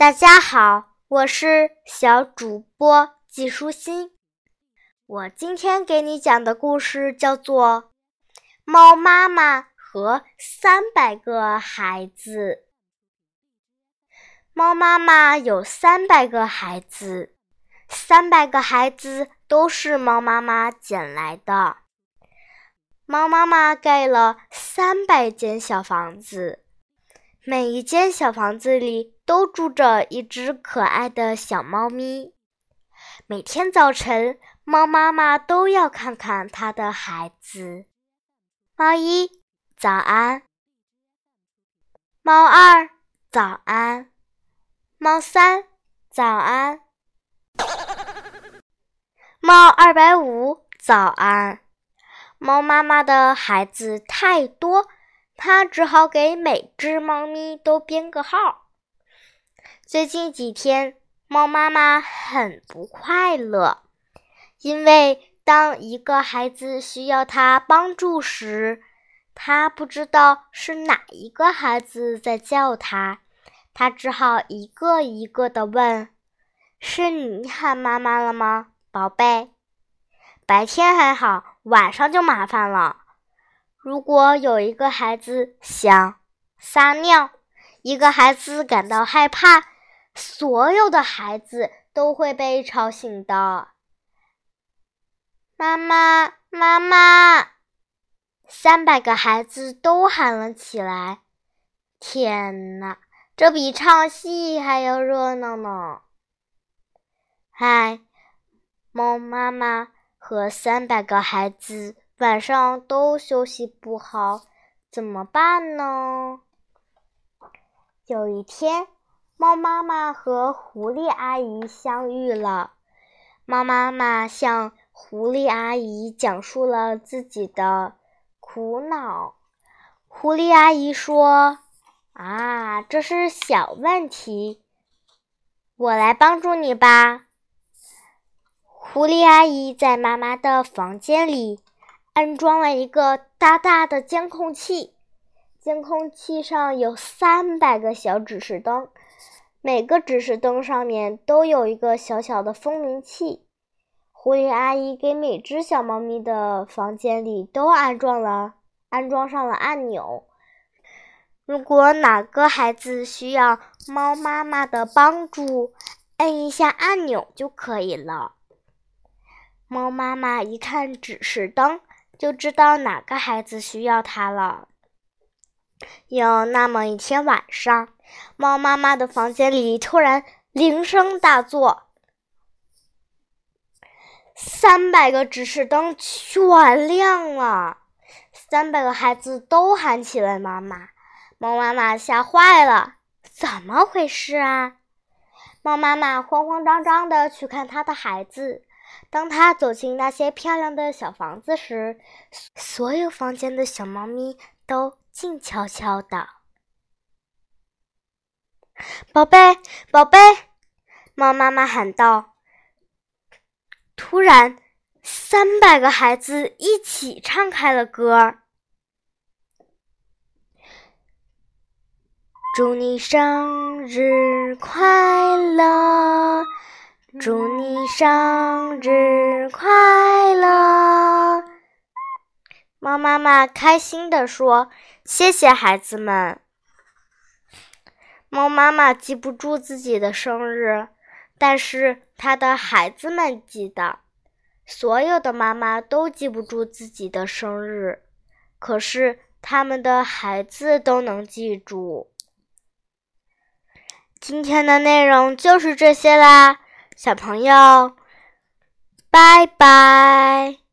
大家好，我是小主播季舒心。我今天给你讲的故事叫做《猫妈妈和三百个孩子》。猫妈妈有三百个孩子，三百个孩子都是猫妈妈捡来的。猫妈妈盖了三百间小房子。每一间小房子里都住着一只可爱的小猫咪。每天早晨，猫妈妈都要看看它的孩子。猫一，早安；猫二，早安；猫三，早安；猫二百五，早安。猫妈妈的孩子太多。它只好给每只猫咪都编个号。最近几天，猫妈妈很不快乐，因为当一个孩子需要它帮助时，它不知道是哪一个孩子在叫它，它只好一个一个的问：“是你喊妈妈了吗，宝贝？”白天还好，晚上就麻烦了。如果有一个孩子想撒尿，一个孩子感到害怕，所有的孩子都会被吵醒的。妈妈，妈妈！三百个孩子都喊了起来。天哪，这比唱戏还要热闹呢！嗨，猫妈妈和三百个孩子。晚上都休息不好，怎么办呢？有一天，猫妈妈和狐狸阿姨相遇了。猫妈妈向狐狸阿姨讲述了自己的苦恼。狐狸阿姨说：“啊，这是小问题，我来帮助你吧。”狐狸阿姨在妈妈的房间里。安装了一个大大的监控器，监控器上有三百个小指示灯，每个指示灯上面都有一个小小的蜂鸣器。狐狸阿姨给每只小猫咪的房间里都安装了安装上了按钮，如果哪个孩子需要猫妈妈的帮助，按一下按钮就可以了。猫妈妈一看指示灯。就知道哪个孩子需要它了。有那么一天晚上，猫妈妈的房间里突然铃声大作，三百个指示灯全亮了，三百个孩子都喊起了妈妈。猫妈妈吓坏了，怎么回事啊？猫妈妈慌慌张张的去看它的孩子。当她走进那些漂亮的小房子时，所有房间的小猫咪都静悄悄的。宝贝，宝贝，猫妈妈喊道。突然，三百个孩子一起唱开了歌祝你生日快乐！祝你生日快乐！猫妈妈开心地说：“谢谢孩子们。”猫妈妈记不住自己的生日，但是它的孩子们记得。所有的妈妈都记不住自己的生日，可是他们的孩子都能记住。今天的内容就是这些啦。小朋友，拜拜。